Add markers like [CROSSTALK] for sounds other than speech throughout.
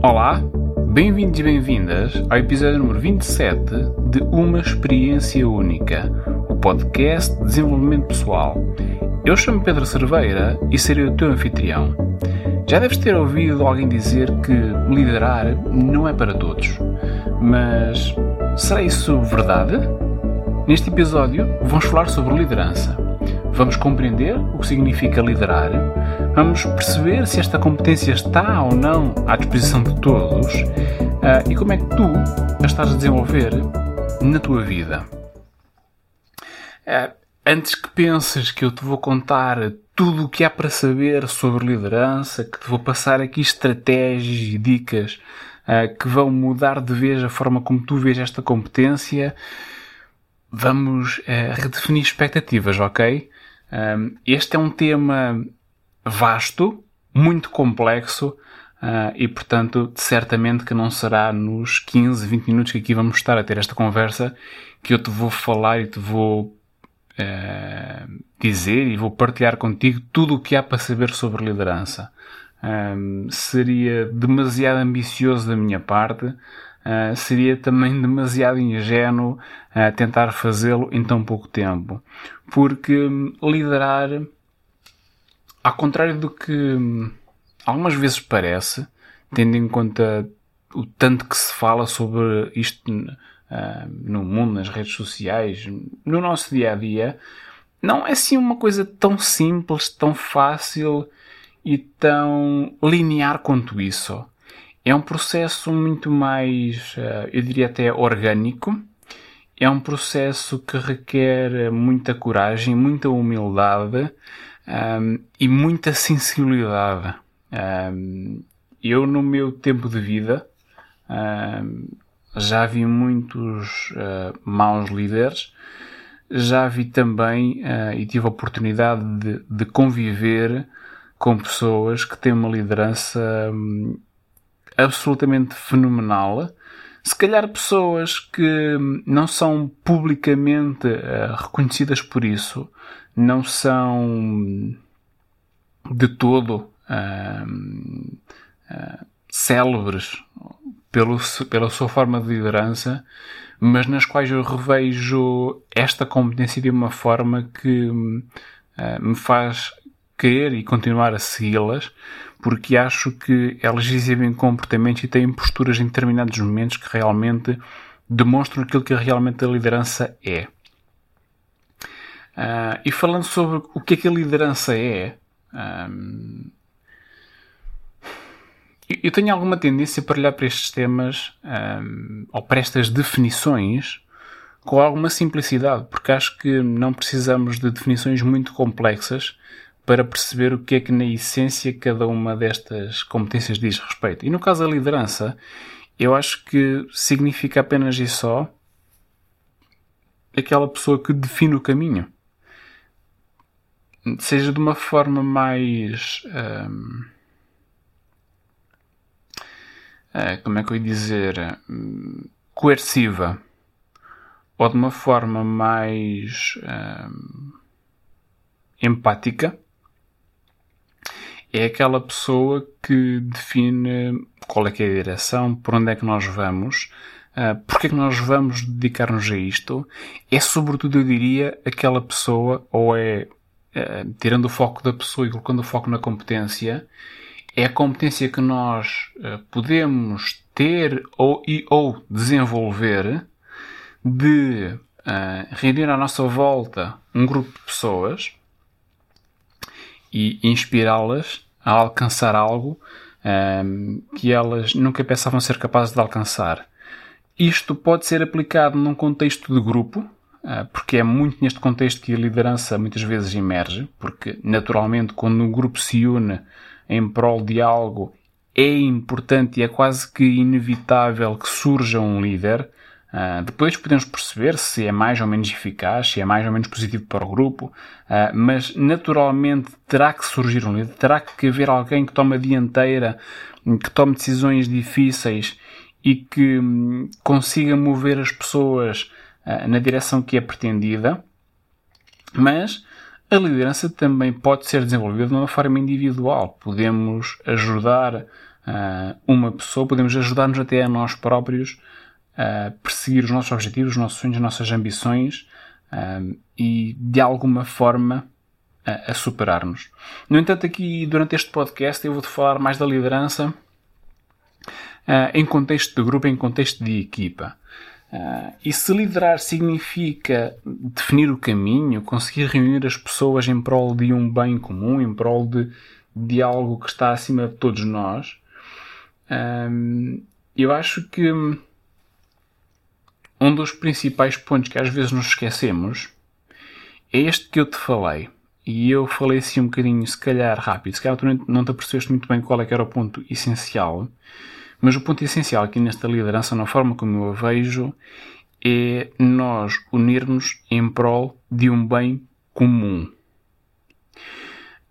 Olá, bem-vindos e bem-vindas ao episódio número 27 de Uma Experiência Única, o podcast de desenvolvimento pessoal. Eu chamo Pedro Cerveira e serei o teu anfitrião. Já deves ter ouvido alguém dizer que liderar não é para todos, mas será isso verdade? Neste episódio vamos falar sobre liderança. Vamos compreender o que significa liderar, vamos perceber se esta competência está ou não à disposição de todos uh, e como é que tu a estás a desenvolver na tua vida. Uh, antes que penses que eu te vou contar tudo o que há para saber sobre liderança, que te vou passar aqui estratégias e dicas uh, que vão mudar de vez a forma como tu vês esta competência, vamos redefinir expectativas, ok? Um, este é um tema vasto, muito complexo uh, e, portanto, certamente que não será nos 15, 20 minutos que aqui vamos estar a ter esta conversa que eu te vou falar e te vou uh, dizer e vou partilhar contigo tudo o que há para saber sobre liderança. Um, seria demasiado ambicioso da minha parte, uh, seria também [LAUGHS] demasiado ingênuo uh, tentar fazê-lo em tão pouco tempo. Porque um, liderar ao contrário do que hum, algumas vezes parece, tendo em conta o tanto que se fala sobre isto uh, no mundo, nas redes sociais, no nosso dia a dia, não é assim uma coisa tão simples, tão fácil e tão linear quanto isso. É um processo muito mais, uh, eu diria até orgânico. É um processo que requer muita coragem, muita humildade um, e muita sensibilidade. Um, eu, no meu tempo de vida, um, já vi muitos uh, maus líderes, já vi também uh, e tive a oportunidade de, de, conviver com pessoas que têm uma liderança um, absolutamente fenomenal. Se calhar pessoas que não são publicamente uh, reconhecidas por isso, não são de todo uh, uh, célebres pelo, pela sua forma de liderança, mas nas quais eu revejo esta competência de uma forma que uh, me faz querer e continuar a segui-las, porque acho que elas exibem comportamentos e têm posturas em determinados momentos que realmente demonstram aquilo que realmente a liderança é. Uh, e falando sobre o que é que a liderança é, um, eu tenho alguma tendência para olhar para estes temas um, ou para estas definições com alguma simplicidade, porque acho que não precisamos de definições muito complexas para perceber o que é que na essência cada uma destas competências diz respeito. E no caso da liderança, eu acho que significa apenas e só aquela pessoa que define o caminho seja de uma forma mais. Um, uh, eh, como é que eu ia dizer? Coerciva. Ou de uma forma mais. Um, empática. É aquela pessoa que define qual é que é a direção, por onde é que nós vamos, uh, porque é que nós vamos dedicar-nos a isto. É sobretudo, eu diria, aquela pessoa, ou é eh, tirando o foco da pessoa e colocando o foco na competência, é a competência que nós uh, podemos ter ou, e, ou desenvolver de reunir à nossa volta um grupo de pessoas e inspirá-las a alcançar algo um, que elas nunca pensavam ser capazes de alcançar. Isto pode ser aplicado num contexto de grupo, ah, porque é muito neste contexto que a liderança muitas vezes emerge, porque naturalmente quando um grupo se une em prol de algo é importante e é quase que inevitável que surja um líder. Uh, depois podemos perceber se é mais ou menos eficaz, se é mais ou menos positivo para o grupo, uh, mas naturalmente terá que surgir um líder, terá que haver alguém que tome a dianteira, que tome decisões difíceis e que um, consiga mover as pessoas eh, na direção que é pretendida, mas a liderança também pode ser desenvolvida de uma forma individual. Podemos ajudar uh, uma pessoa, podemos ajudar-nos até a nós próprios a perseguir os nossos objetivos, os nossos sonhos, as nossas ambições e de alguma forma a, a superar-nos. No entanto, aqui durante este podcast eu vou-te falar mais da liderança uh, em contexto de grupo, em contexto de equipa. Uh, e se liderar significa definir o caminho, conseguir reunir as pessoas em prol de um bem comum, em prol de, de algo que está acima de todos nós, uh, eu acho que um dos principais pontos que às vezes nos esquecemos é este que eu te falei. E eu falei assim um bocadinho, se calhar rápido, se calhar tu não te apercebeste muito bem qual é que era o ponto essencial, mas o ponto essencial aqui nesta liderança, na forma como eu a vejo, é nós unirmos em prol de um bem comum.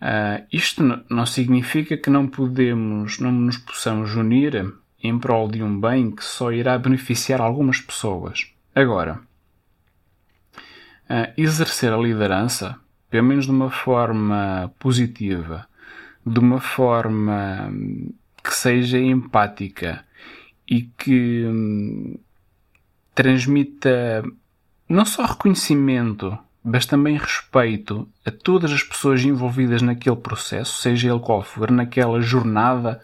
Uh, isto não significa que não podemos, não nos possamos unir em prol de um bem que só irá beneficiar algumas pessoas. Agora, uh, exercer a liderança pelo menos de uma forma positiva, de uma forma que seja empática e que hum, transmita não só reconhecimento, mas também respeito a todas as pessoas envolvidas naquele processo, seja ele qual for, naquela jornada,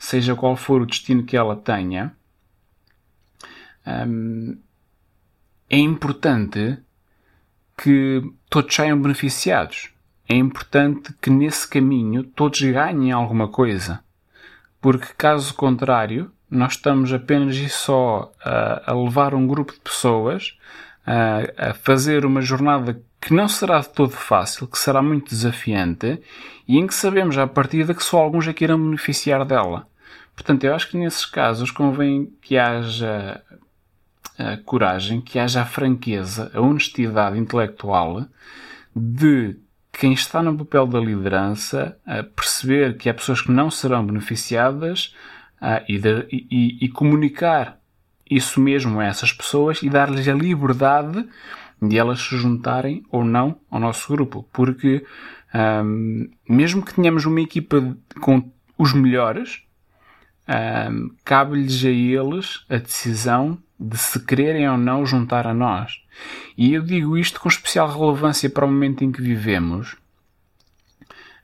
seja qual for o destino que ela tenha, hum, é importante que todos saiam beneficiados. É importante que nesse caminho todos ganhem alguma coisa. Porque caso contrário, nós estamos apenas e só a, a levar um grupo de pessoas a, a, fazer uma jornada que não será de todo fácil, que será muito desafiante e em que sabemos à partida que só alguns é que irão beneficiar dela. Portanto, eu acho que nesses casos convém que haja a coragem, que haja a franqueza, a honestidade intelectual de quem está no papel da liderança a perceber que há pessoas que não serão beneficiadas e, de, e, e, comunicar isso mesmo a essas pessoas e dar-lhes a liberdade de elas se juntarem ou não ao nosso grupo. Porque um, mesmo que tenhamos uma equipa com os melhores, um, cabe-lhes a eles a decisão de se quererem ou não juntar a nós. E eu digo isto com especial relevância para o momento em que vivemos,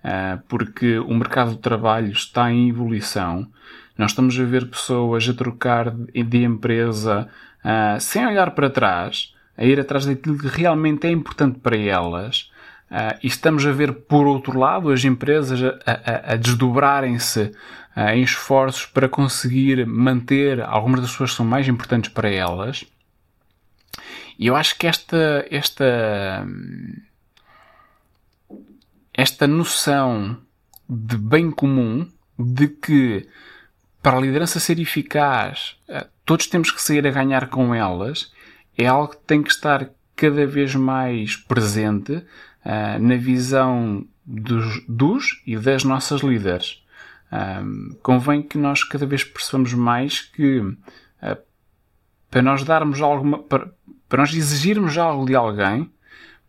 ah, porque o mercado de trabalho está em evolução. Nós estamos a ver pessoas a trocar de empresa ah, sem olhar para trás, a ir atrás daquilo que realmente é importante para elas. Uh, e estamos a ver, por outro lado, as empresas a, a, a desdobrarem-se uh, em esforços para conseguir manter algumas das pessoas que são mais importantes para elas. E eu acho que esta, esta, esta noção de bem comum, de que para a liderança ser eficaz, uh, todos temos que sair a ganhar com elas, é algo que tem que estar cada vez mais presente uh, na visão dos, dos, e das nossas líderes. Um, convém que nós cada vez percebamos mais que uh, para nós darmos alguma, para, para nós exigirmos algo de alguém,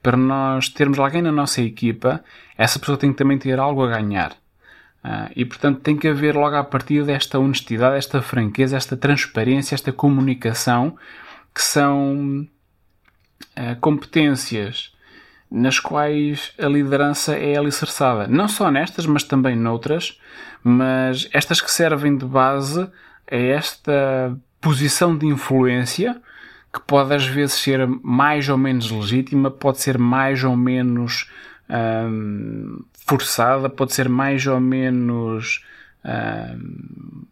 para nós termos alguém na nossa equipa, essa pessoa tem que também ter algo a ganhar. Uh, e portanto tem que haver logo a partir desta honestidade, esta franqueza, esta transparência, esta comunicação, que são competências nas quais a liderança é alicerçada. Não só nestas, mas também noutras, mas estas que servem de base a esta posição de influência que pode às vezes ser mais ou menos legítima, pode ser mais ou menos hum, forçada, pode ser mais ou menos hum,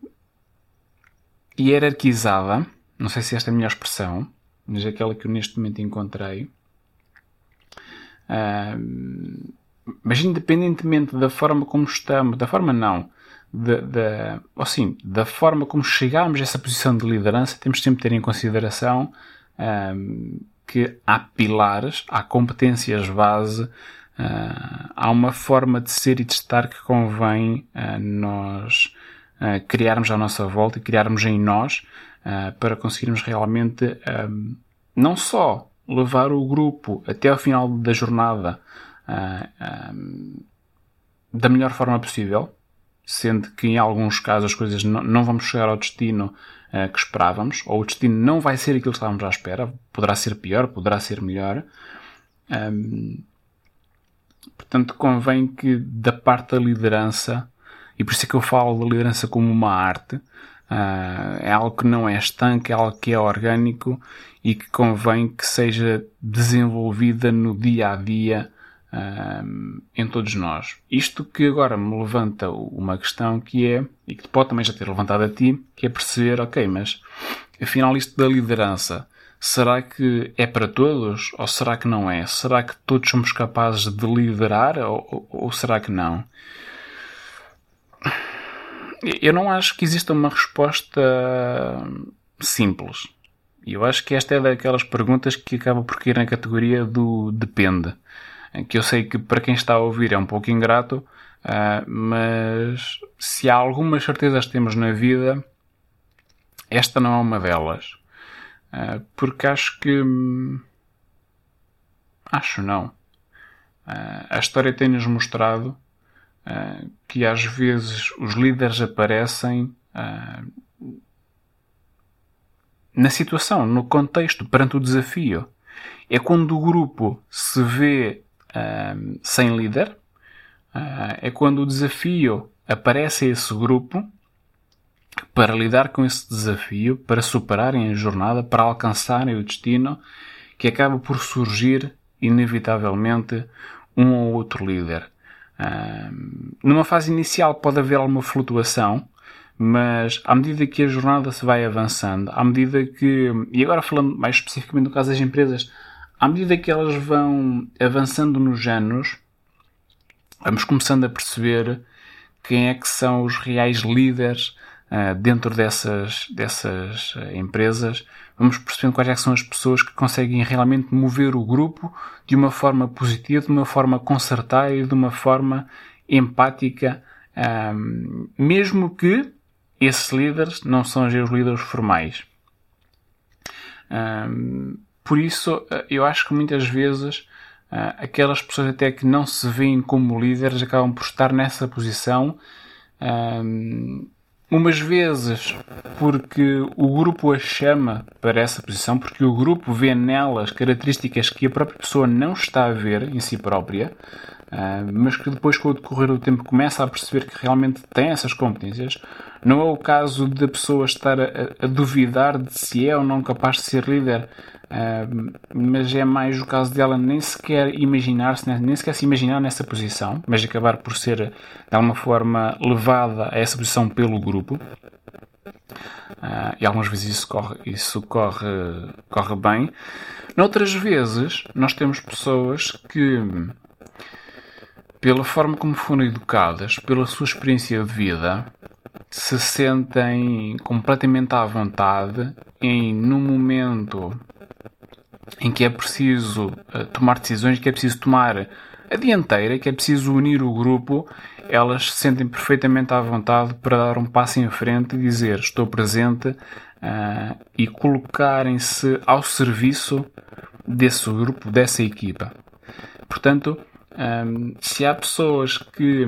hierarquizada. Não sei se esta é a melhor expressão, mas aquela que eu neste momento encontrei. Uh, mas independentemente da forma como estamos, da forma não, da, da, assim, da forma como chegarmos a essa posição de liderança, temos sempre de ter em consideração que há pilares, há competências base, uh, há uma forma de ser e de estar que convém uh, nós uh, criarmos à nossa volta e criarmos em nós para conseguirmos realmente não só levar o grupo até ao final da jornada uh, uh, da melhor forma possível, sendo que em alguns casos as coisas não, não vamos chegar ao destino uh, que esperávamos, ou o destino não vai ser aquilo que estávamos à espera, poderá ser pior, poderá ser melhor. Um, portanto, convém que da parte da liderança, e por isso é que eu falo da liderança como uma arte, uh, é algo que não é estanque, é algo que é orgânico e que convém que seja desenvolvida no dia a dia um, em todos nós. Isto que agora me levanta uma questão que é, e que pode também já ter levantado a ti, que é perceber, ok, mas afinal isto da liderança, será que é para todos ou será que não é? Será que todos somos capazes de liderar ou, ou será que não? Eu não acho que exista uma resposta simples. E eu acho que esta é daquelas perguntas que acaba por cair na categoria do depende. Que eu sei que para quem está a ouvir é um pouco ingrato, uh, mas se há algumas certezas que temos na vida, esta não é uma delas. Uh, porque acho que. Acho não. Uh, a história tem-nos mostrado que às vezes os líderes aparecem na situação, no contexto, perante o desafio. É quando o grupo se vê uh, sem líder, uh, é quando o desafio aparece a esse grupo para lidar com esse desafio, para superarem a jornada, para alcançarem o destino, que acaba por surgir, inevitavelmente, um ou outro líder. Numa fase inicial pode haver alguma flutuação, mas à medida que a jornada se vai avançando, à medida que, e agora falando mais especificamente no caso das empresas, à medida que elas vão avançando nos anos, vamos começando a perceber quem é que são os reais líderes dentro dessas, dessas uh, empresas. Vamos percebendo quais é são as pessoas que conseguem realmente mover o grupo de uma forma positiva, de uma forma concertada e de uma forma empática, ah, mesmo que esses líderes não são os líderes formais. Por isso, eu acho que muitas vezes aquelas pessoas até que não se veem como líderes acabam por estar nessa posição. Um, umas vezes porque o grupo a chama para essa posição, porque o grupo vê nelas características que a própria pessoa não está a ver em si própria, uh, mas que depois, com o decorrer do tempo, começa a perceber que realmente tem essas competências. Não é o caso da pessoa estar a, a, duvidar de se é ou não capaz de ser líder, uh, mas é mais o caso dela nem sequer imaginar-se, nem sequer se imaginar nessa posição, mas acabar por ser de alguma forma levada a essa posição pelo grupo. Uh, e algumas vezes isso corre, isso corre, corre bem. Noutras vezes, nós temos pessoas que, pela forma como foram educadas, pela sua experiência de vida, se sentem completamente à vontade em, num momento em que é preciso uh, tomar decisões, que é preciso tomar a dianteira, que é preciso unir o grupo, elas se sentem perfeitamente à vontade para dar um passo em frente e dizer estou presente uh, e colocarem-se ao serviço desse grupo, dessa equipa. Portanto, um, se há pessoas que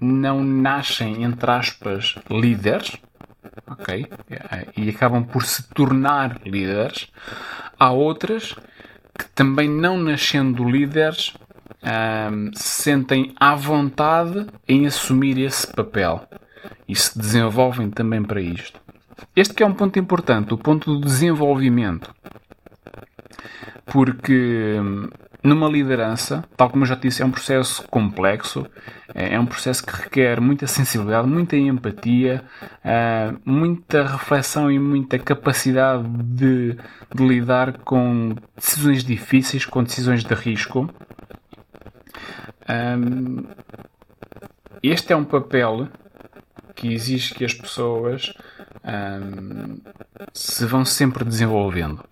não nascem, entre aspas, líderes, ok? E acabam por se tornar líderes. Há outras que também não nascendo líderes um, se sentem à vontade em assumir esse papel e se desenvolvem também para isto. Este que é um ponto importante, o ponto do desenvolvimento. Porque numa liderança, tal como eu já disse, é um processo complexo, é, é um processo que requer muita sensibilidade, muita empatia, é, muita reflexão e muita capacidade de, de lidar com decisões difíceis, com decisões de risco. Este é um papel que exige que as pessoas um, se vão sempre desenvolvendo,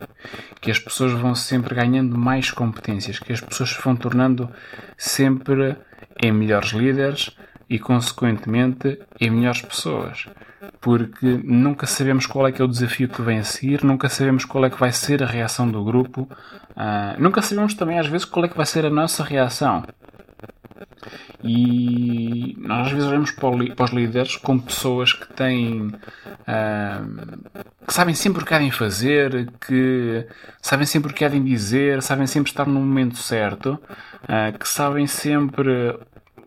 que as pessoas vão sempre ganhando mais competências, que as pessoas se vão tornando sempre em melhores líderes e, consequentemente, em melhores pessoas. Porque nunca sabemos qual é que é o desafio que vem a seguir, nunca sabemos qual é que vai ser a reação do grupo, uh, nunca sabemos também, às vezes, qual é que vai ser a nossa reação. E nós às vezes olhamos para os líderes como pessoas que têm. Uh, que sabem sempre o que devem fazer, que sabem sempre o que devem dizer, sabem sempre estar no momento certo, uh, que sabem sempre.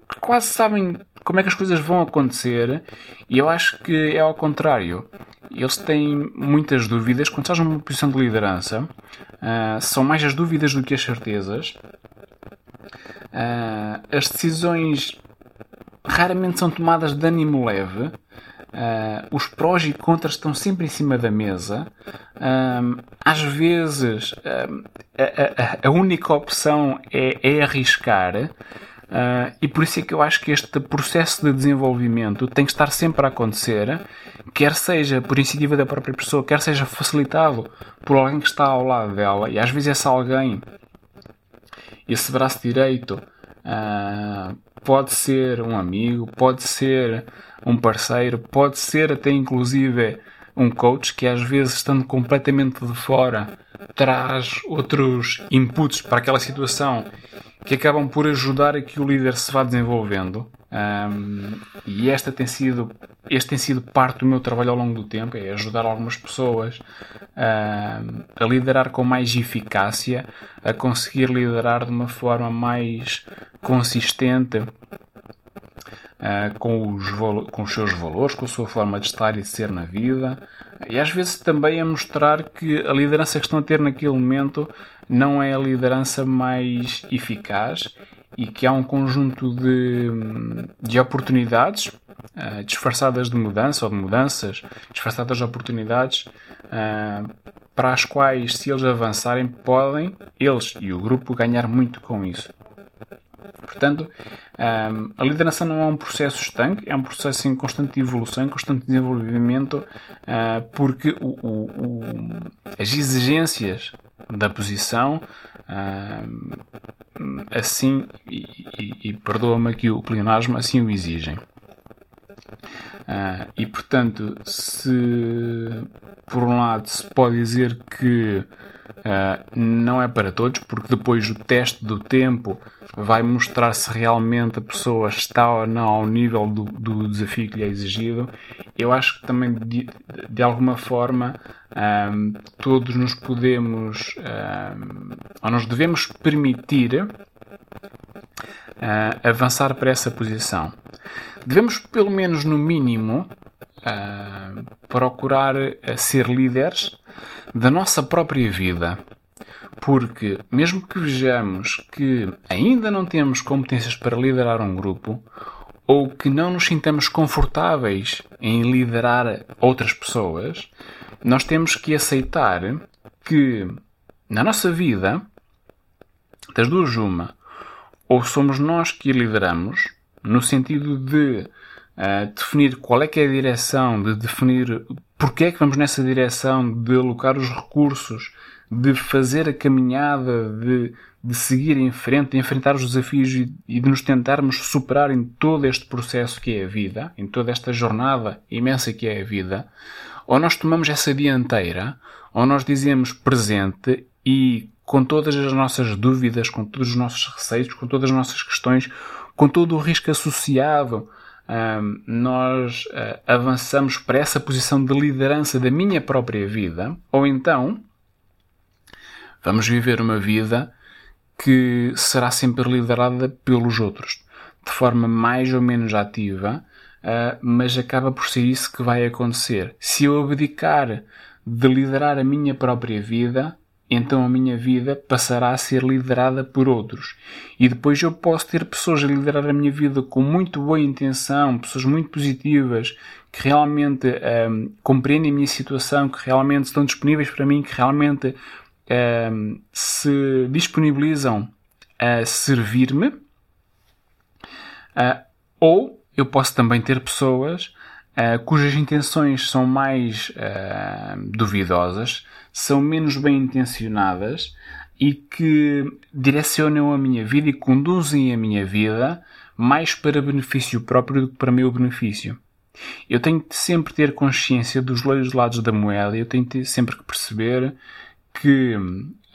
que quase sabem como é que as coisas vão acontecer. E eu acho que é ao contrário. Eles têm muitas dúvidas. Quando estás numa posição de liderança, uh, são mais as dúvidas do que as certezas. Uh, as decisões raramente são tomadas de ânimo leve. Uh, os prós e contras estão sempre em cima da mesa. Uh, às vezes, a, a, a, única opção é, é arriscar. e por isso é que eu acho que este processo de desenvolvimento tem que estar sempre a acontecer, quer seja por iniciativa da própria pessoa, quer seja facilitado por alguém que está ao lado dela. E às vezes esse alguém esse braço direito uh, pode ser um amigo, pode ser um parceiro, pode ser até inclusive um coach que às vezes estando completamente de fora traz outros inputs para aquela situação que acabam por ajudar a que o líder se vá desenvolvendo. Um, e esta tem sido, este tem sido parte do meu trabalho ao longo do tempo, é ajudar algumas pessoas um, a liderar com mais eficácia, a conseguir liderar de uma forma mais consistente uh, com, os, com os seus valores, com a sua forma de estar e de ser na vida, e às vezes também a mostrar que a liderança que estão a ter naquele momento não é a liderança mais eficaz e que há um conjunto de, de oportunidades uh, disfarçadas de mudança ou de mudanças disfarçadas de oportunidades uh, para as quais, se eles avançarem, podem, eles e o grupo, ganhar muito com isso. Portanto, um, a liderança não é um processo estanque, é um processo em constante evolução, em constante desenvolvimento, porque o, o, o, as exigências da posição assim, e, e, e perdoa-me aqui o pleonasmo, assim o exigem. Uh, e portanto, se por um lado se pode dizer que Uh, não é para todos, porque depois o teste do tempo vai mostrar se realmente a pessoa está ou não ao nível do, do desafio que lhe é exigido. Eu acho que também, de, de alguma forma, um, ah, todos nos podemos, um, ou nos devemos permitir uh, avançar para essa posição. Devemos, pelo menos no mínimo, uh, procurar ser líderes da nossa própria vida. Porque, mesmo que vejamos que ainda não temos competências para liderar um grupo, ou que não nos sintamos confortáveis em liderar outras pessoas, nós temos que aceitar que na nossa vida, das duas uma, ou somos nós que lideramos, no sentido de uh, definir qual é que é a direção, de definir porque é que vamos nessa direção, de alocar os recursos, de fazer a caminhada, de, de seguir em frente, de enfrentar os desafios e, de nos tentarmos superar em todo este processo que é a vida, em toda esta jornada imensa que é a vida, ou nós tomamos essa dianteira, ou nós dizemos presente e com todas as nossas dúvidas, com todos os nossos receios, com todas as nossas questões, com todo o risco associado um, nós uh, avançamos para essa posição de liderança da minha própria vida, ou então vamos viver uma vida que será sempre liderada pelos outros, de forma mais ou menos ativa, uh, mas acaba por ser isso que vai acontecer. Se eu abdicar de liderar a minha própria vida, então a minha vida passará a ser liderada por outros. E depois eu posso ter pessoas a liderar a minha vida com muito boa intenção, pessoas muito positivas, que realmente um, compreendem a minha situação, que realmente estão disponíveis para mim, que realmente um, se disponibilizam a servir-me. Uh, ou eu posso também ter pessoas uh, cujas intenções são mais uh, duvidosas, são menos bem intencionadas e que direcionam a minha vida e conduzem a minha vida mais para benefício próprio do que para meu benefício. Eu tenho que sempre ter consciência dos dois lados da moeda, eu tenho que sempre que perceber que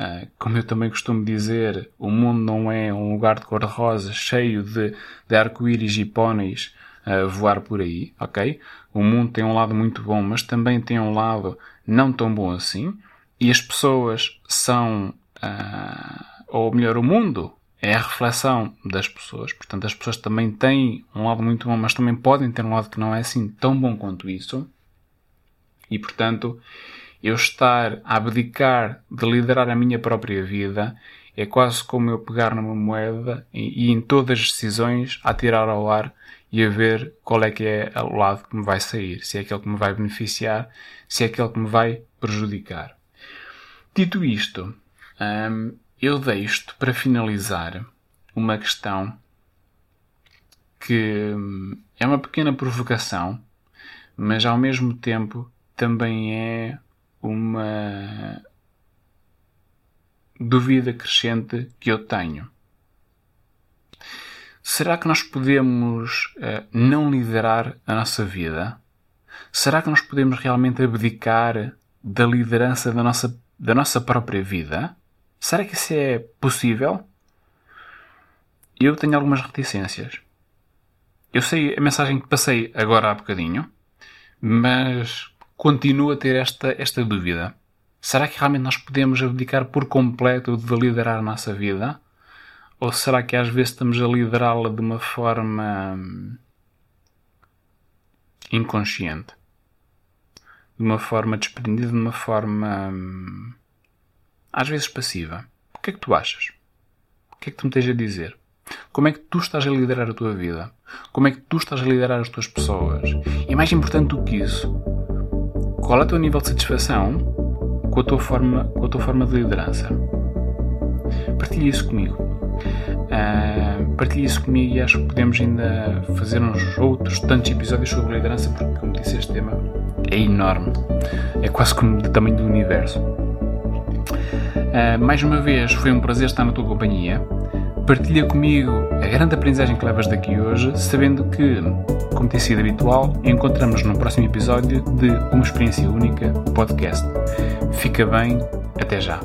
Uh, como eu também costumo dizer, o mundo não é um lugar de cor-de-rosa cheio de, de arco-íris e póneis a uh, voar por aí, ok? O mundo tem um lado muito bom, mas também tem um lado não tão bom assim. E as pessoas são, uh, ou melhor, o mundo é a reflexão das pessoas. Portanto, as pessoas também têm um lado muito bom, mas também podem ter um lado que não é assim tão bom quanto isso. E, portanto, eu estar a abdicar de liderar a minha própria vida é quase como eu pegar numa moeda e, e em todas as decisões atirar ao ar e a ver qual é que é o lado que me vai sair, se é aquele que me vai beneficiar, se é aquele que me vai prejudicar. Dito isto, hum, eu deixo-te para finalizar uma questão que hum, é uma pequena provocação, mas ao mesmo tempo também é uma dúvida crescente que eu tenho. Será que nós podemos uh, não liderar a nossa vida? Será que nós podemos realmente abdicar da liderança da nossa, da nossa própria vida? Será que isso é possível? Eu tenho algumas reticências. Eu sei a mensagem que passei agora há bocadinho, mas continuo a ter esta, esta dúvida. Será que realmente nós podemos abdicar por completo de liderar a nossa vida? Ou será que às vezes estamos a liderá-la de uma forma hum, inconsciente? De uma forma desprendida, de uma forma hum, às vezes passiva? O que é que tu achas? O que é que tu me tens a dizer? Como é que tu estás a liderar a tua vida? Como é que tu estás a liderar as tuas pessoas? E mais importante do que isso, qual é o teu nível de satisfação com a tua forma, com a tua forma de liderança? Partilha isso comigo. Uh, partilha isso comigo e acho que podemos ainda fazer uns outros tantos episódios sobre liderança, porque, como disse, este tema é enorme. É quase como do tamanho do universo. Uh, mais uma vez, foi um prazer estar na tua companhia. Partilha comigo a grande aprendizagem que levas daqui hoje, sabendo que, como tem sido habitual, encontramos no próximo episódio de Uma Experiência Única podcast. Fica bem, até já.